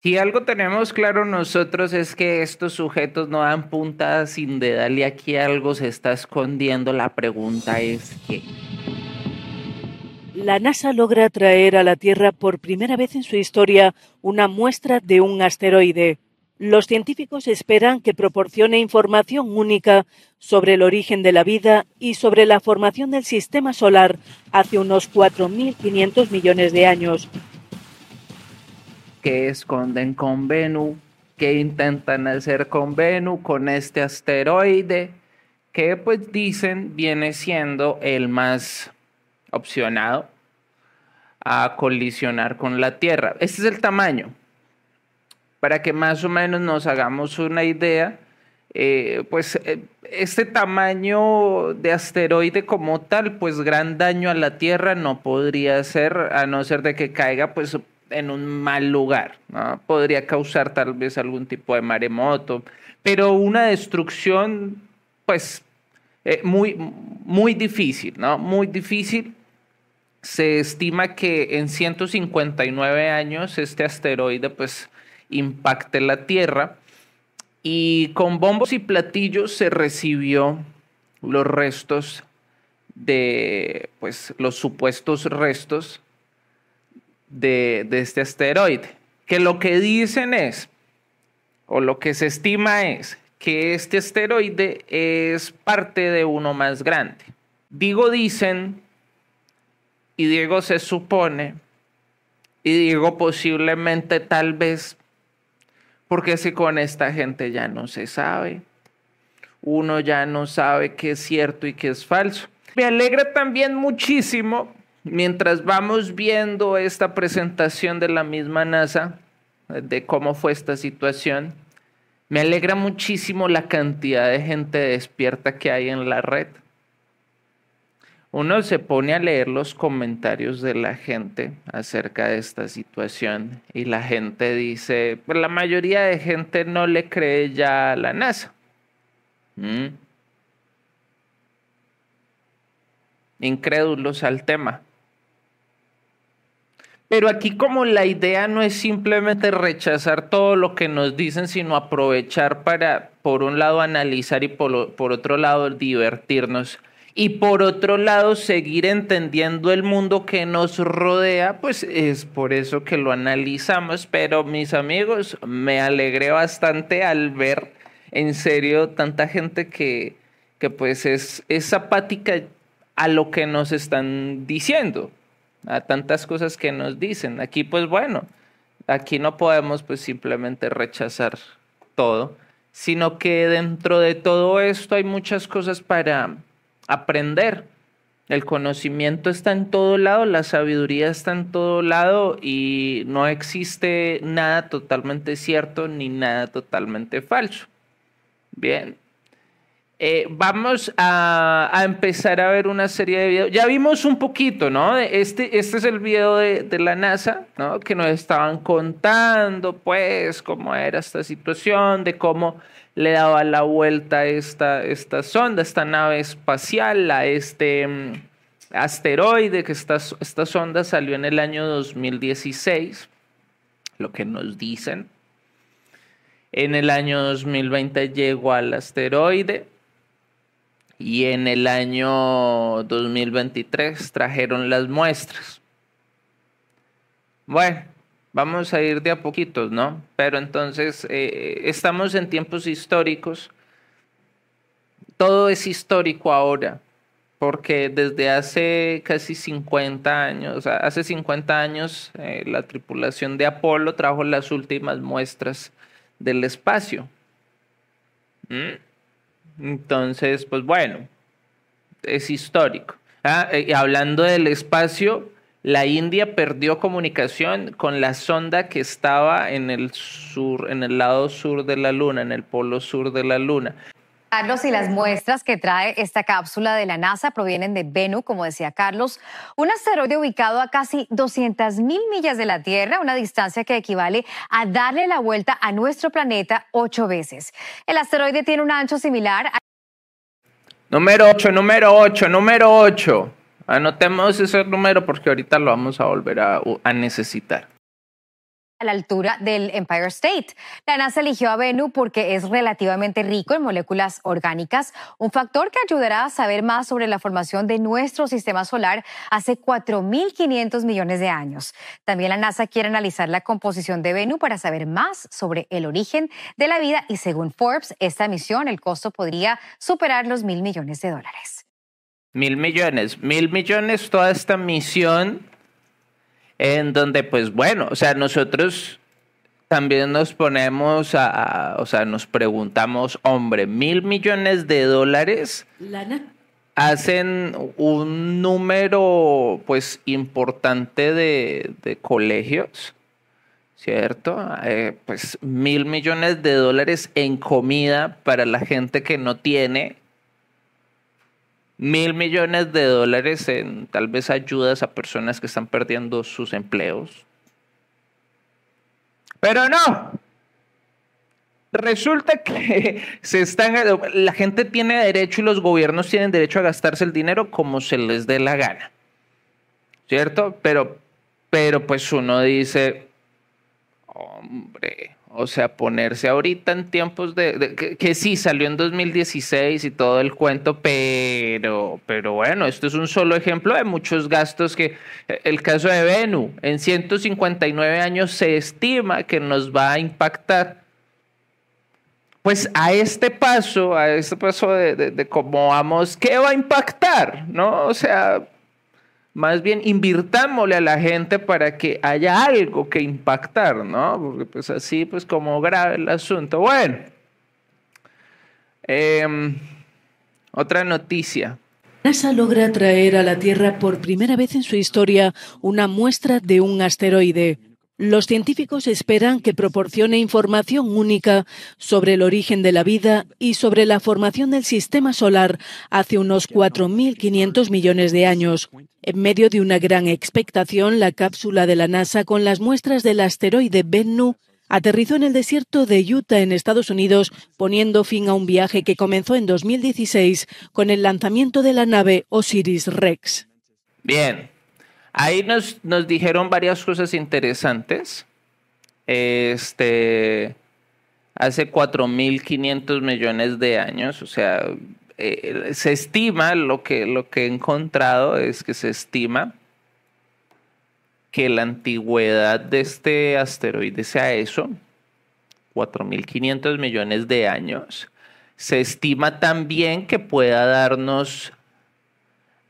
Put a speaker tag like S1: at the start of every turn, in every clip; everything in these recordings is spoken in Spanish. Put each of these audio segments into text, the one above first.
S1: Si algo tenemos claro nosotros es que estos sujetos no dan puntadas sin dedal y aquí algo se está escondiendo. La pregunta es qué.
S2: La NASA logra traer a la Tierra por primera vez en su historia una muestra de un asteroide. Los científicos esperan que proporcione información única sobre el origen de la vida y sobre la formación del sistema solar hace unos 4.500 millones de años
S1: que esconden con Venus, que intentan hacer con Venus, con este asteroide, que pues dicen viene siendo el más opcionado a colisionar con la Tierra. Este es el tamaño. Para que más o menos nos hagamos una idea, eh, pues eh, este tamaño de asteroide como tal, pues gran daño a la Tierra no podría ser, a no ser de que caiga pues en un mal lugar. Podría causar tal vez algún tipo de maremoto, pero una destrucción, pues, eh, muy, muy difícil, ¿no? Muy difícil. Se estima que en 159 años este asteroide, pues, impacte la Tierra y con bombos y platillos se recibió los restos de, pues, los supuestos restos de, este asteroide, que lo que dicen es, o lo que se estima es, que este asteroide es parte de uno más grande. Digo dicen, y digo se supone, y digo posiblemente tal vez, porque si con esta gente ya no se sabe, uno ya no sabe qué es cierto y qué es falso. Me alegra también muchísimo mientras vamos viendo esta presentación de la misma NASA, de cómo fue esta situación, me alegra muchísimo la cantidad de gente despierta que hay en la red. Uno se pone a leer los comentarios de la gente acerca de esta situación y la gente dice, pues la mayoría de gente no le cree ya a la NASA. ¿Mm? Incrédulos al tema. Pero aquí como la idea no es simplemente rechazar todo lo que nos dicen, sino aprovechar para, por un lado, analizar y por, por otro lado, divertirnos. Y por otro lado, seguir entendiendo el mundo que nos rodea, pues es por eso que lo analizamos. Pero mis amigos, me alegré bastante al ver en serio tanta gente que, que pues es, es apática a lo que nos están diciendo a tantas cosas que nos dicen. Aquí pues bueno, aquí no podemos pues simplemente rechazar todo, sino que dentro de todo esto hay muchas cosas para aprender. El conocimiento está en todo lado, la sabiduría está en todo lado y no existe nada totalmente cierto ni nada totalmente falso. Bien, eh, vamos a, empezar a ver una serie de videos. Ya vimos un poquito, ¿no? Este, este es el video de, la NASA, ¿no? Que nos estaban contando, pues, cómo era esta situación, de cómo le daba la vuelta esta, esta sonda, esta nave espacial, a este mm, asteroide, que esta, esta sonda salió en el año 2016, lo que nos dicen. En el año 2020 llegó al asteroide y en el año 2023 trajeron las muestras. Bueno, vamos a ir de a poquitos, ¿no? Pero entonces eh, estamos en tiempos históricos. Todo es histórico ahora, porque desde hace casi 50 años, hace 50 años eh, la tripulación de Apolo trajo las últimas muestras del espacio. ¿Mm? Entonces, pues bueno, es histórico. Ah, y hablando del espacio, la India perdió comunicación con la sonda que estaba en el sur, en el lado sur de la Luna, en el polo sur de la Luna.
S3: Carlos, y las muestras que trae esta cápsula de la NASA provienen de Bennu, como decía Carlos, un asteroide ubicado a casi 200 mil millas de la Tierra, una distancia que equivale a darle la vuelta a nuestro planeta ocho veces. El asteroide tiene un ancho similar a...
S1: Número 8, número 8, número 8. Anotemos ese número porque ahorita lo vamos a volver a necesitar.
S3: A la altura del Empire State. La NASA eligió a Venus porque es relativamente rico en moléculas orgánicas, un factor que ayudará a saber más sobre la formación de nuestro sistema solar hace 4.500 millones de años. También la NASA quiere analizar la composición de Venus para saber más sobre el origen de la vida y según Forbes, esta misión, el costo podría superar los mil millones de dólares.
S1: Mil millones, mil millones toda esta misión en donde pues bueno, o sea, nosotros también nos ponemos a, o sea, nos preguntamos, hombre, mil millones de dólares hacen un número pues importante de, de colegios, ¿cierto? Eh, pues mil millones de dólares en comida para la gente que no tiene mil millones de dólares en tal vez ayudas a personas que están perdiendo sus empleos. Pero no. Resulta que se están, la gente tiene derecho y los gobiernos tienen derecho a gastarse el dinero como se les dé la gana. ¿Cierto? Pero, pero pues uno dice, hombre, o sea, ponerse ahorita en tiempos de, que, sí salió en 2016 y todo el cuento, pero, pero bueno, esto es un solo ejemplo de muchos gastos que el caso de Venu, en 159 años se estima que nos va a impactar. Pues a este paso, a este paso de, de, de cómo vamos, ¿qué va a impactar? ¿No? O sea, más bien invirtámosle a la gente para que haya algo que impactar, ¿no? Porque pues así, pues como grave el asunto. Bueno, em, otra noticia.
S2: NASA logra traer a la Tierra por primera vez en su historia una muestra de un asteroide. Los científicos esperan que proporcione información única sobre el origen de la vida y sobre la formación del sistema solar hace unos 4.500 millones de años. En medio de una gran expectación, la cápsula de la NASA con las muestras del asteroide Bennu aterrizó en el desierto de Utah, en Estados Unidos, poniendo fin a un viaje que comenzó en 2016 con el lanzamiento de la nave Osiris Rex.
S1: Bien, Ahí nos, nos dijeron varias cosas interesantes. Este, hace 4.500 millones de años, o sea, eh, se estima, lo que, lo que he encontrado es que se estima que la antigüedad de este asteroide sea eso, 4.500 millones de años. Se estima también que pueda darnos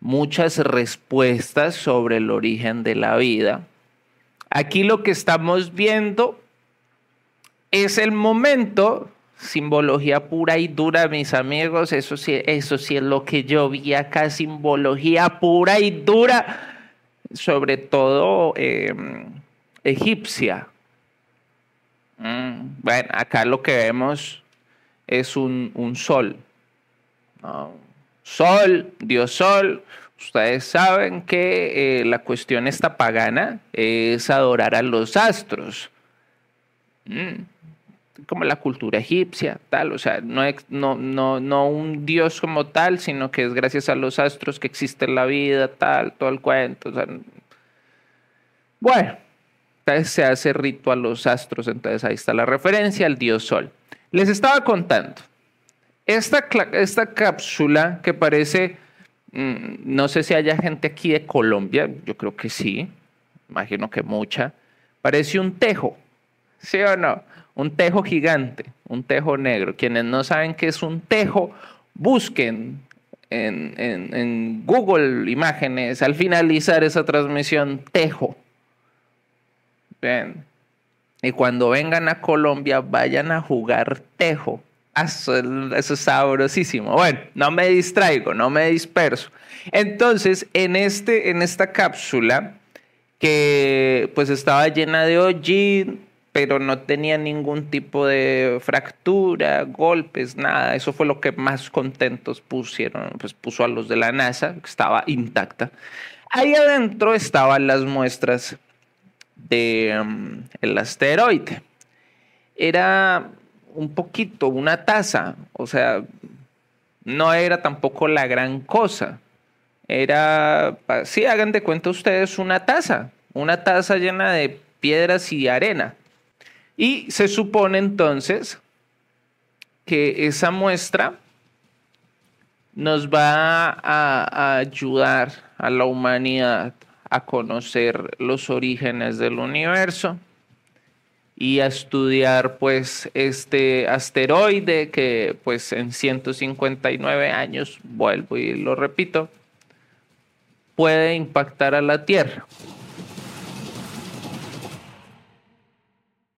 S1: muchas respuestas sobre el origen de la vida. Aquí lo que estamos viendo es el momento, simbología pura y dura, mis amigos, eso sí, eso sí es lo que yo vi acá, simbología pura y dura, sobre todo em, egipcia. Mm, bueno, acá lo que vemos es un sol. Sol, Dios Sol. Ustedes saben que eh, la cuestión esta pagana es adorar a los astros. Mm, como la cultura egipcia, tal, o sea, no, no, no, no un dios como tal, sino que es gracias a los astros que existe la vida, tal, todo el cuento. bueno, entonces se hace rito a los astros, entonces ahí está la referencia al dios sol. Les estaba contando esta, esta cápsula que parece, mm, no sé si haya gente aquí de Colombia, yo creo que sí, imagino que mucha, parece un tejo, ¿sí o no? Un tejo gigante, un tejo negro. Quienes no saben qué es un tejo, busquen en, en Google Imágenes al finalizar esa transmisión tejo. Ven. Y cuando vengan a Colombia, vayan a jugar tejo eso, es sabrosísimo. Bueno, no me distraigo, no me disperso. Entonces, en, este, en esta cápsula, que pues estaba llena de hollín, pero no tenía ningún tipo de fractura, golpes, nada. Eso fue lo que más contentos pusieron, pues puso a los de la NASA, que estaba intacta. Ahí adentro estaban las muestras del mm, el asteroide. Era un poquito, una taza, o sea, no era tampoco la gran cosa. Era, sí, hagan de cuenta ustedes una taza, una taza llena de piedras y arena, Y se supone entonces que esa muestra nos va a, ayudar a la humanidad a conocer los orígenes del universo y a estudiar pues este asteroide que pues en 159 años, vuelvo y lo repito, puede impactar a la Tierra.